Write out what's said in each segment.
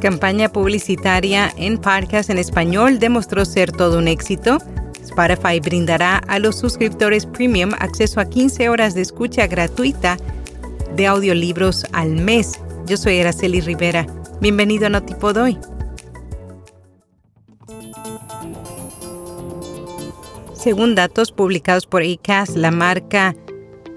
campaña publicitaria en podcast en español demostró ser todo un éxito. Spotify brindará a los suscriptores premium acceso a 15 horas de escucha gratuita de audiolibros al mes. Yo soy Araceli Rivera. Bienvenido a Notipod hoy. Según datos publicados por ACAST, la marca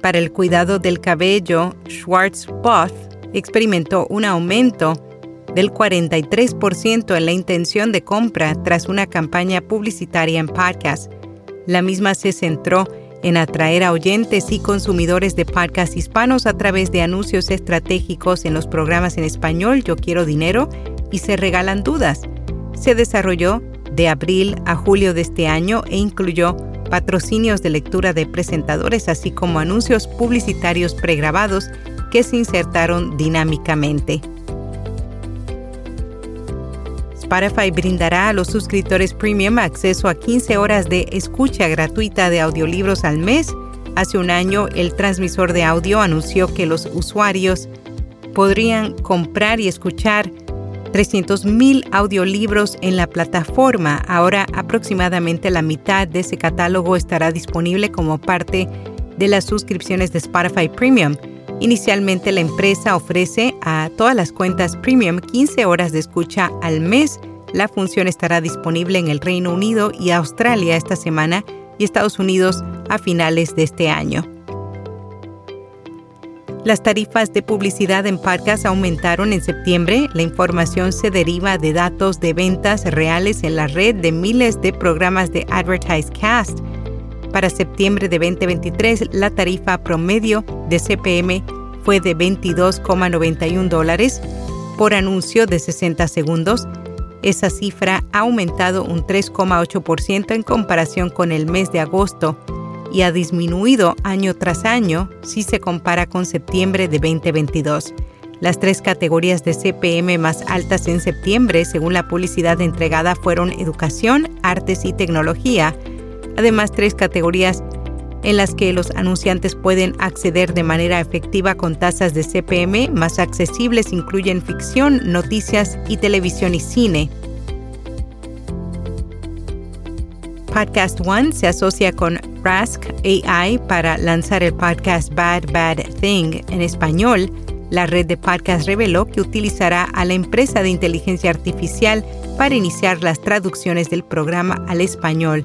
para el cuidado del cabello Schwarzbach experimentó un aumento del 43% en la intención de compra tras una campaña publicitaria en podcast. La misma se centró en atraer a oyentes y consumidores de podcast hispanos a través de anuncios estratégicos en los programas en español Yo Quiero Dinero y Se Regalan Dudas. Se desarrolló de abril a julio de este año e incluyó patrocinios de lectura de presentadores así como anuncios publicitarios pregrabados que se insertaron dinámicamente. Spotify brindará a los suscriptores premium acceso a 15 horas de escucha gratuita de audiolibros al mes. Hace un año, el transmisor de audio anunció que los usuarios podrían comprar y escuchar 300.000 audiolibros en la plataforma. Ahora aproximadamente la mitad de ese catálogo estará disponible como parte de las suscripciones de Spotify Premium. Inicialmente la empresa ofrece a todas las cuentas premium 15 horas de escucha al mes. La función estará disponible en el Reino Unido y Australia esta semana y Estados Unidos a finales de este año. Las tarifas de publicidad en podcast aumentaron en septiembre. La información se deriva de datos de ventas reales en la red de miles de programas de Advertise Cast para septiembre de 2023, la tarifa promedio de CPM fue de 22,91 dólares por anuncio de 60 segundos. Esa cifra ha aumentado un 3,8% en comparación con el mes de agosto y ha disminuido año tras año si se compara con septiembre de 2022. Las tres categorías de CPM más altas en septiembre, según la publicidad entregada, fueron educación, artes y tecnología, Además, tres categorías en las que los anunciantes pueden acceder de manera efectiva con tasas de CPM más accesibles incluyen ficción, noticias y televisión y cine. Podcast One se asocia con Rask AI para lanzar el podcast Bad Bad Thing en español. La red de podcast reveló que utilizará a la empresa de inteligencia artificial para iniciar las traducciones del programa al español.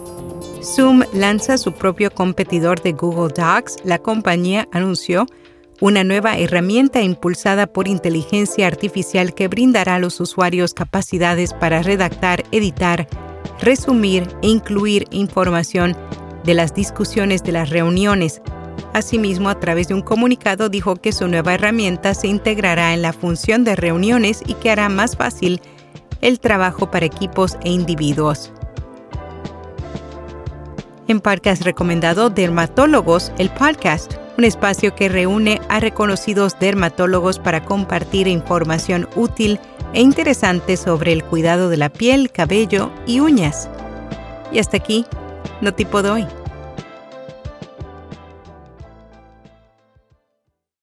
Zoom lanza su propio competidor de Google Docs. La compañía anunció una nueva herramienta impulsada por inteligencia artificial que brindará a los usuarios capacidades para redactar, editar, resumir e incluir información de las discusiones de las reuniones. Asimismo, a través de un comunicado dijo que su nueva herramienta se integrará en la función de reuniones y que hará más fácil el trabajo para equipos e individuos. En Podcast Recomendado Dermatólogos, el podcast, un espacio que reúne a reconocidos dermatólogos para compartir información útil e interesante sobre el cuidado de la piel, cabello y uñas. Y hasta aquí, no tipo de hoy.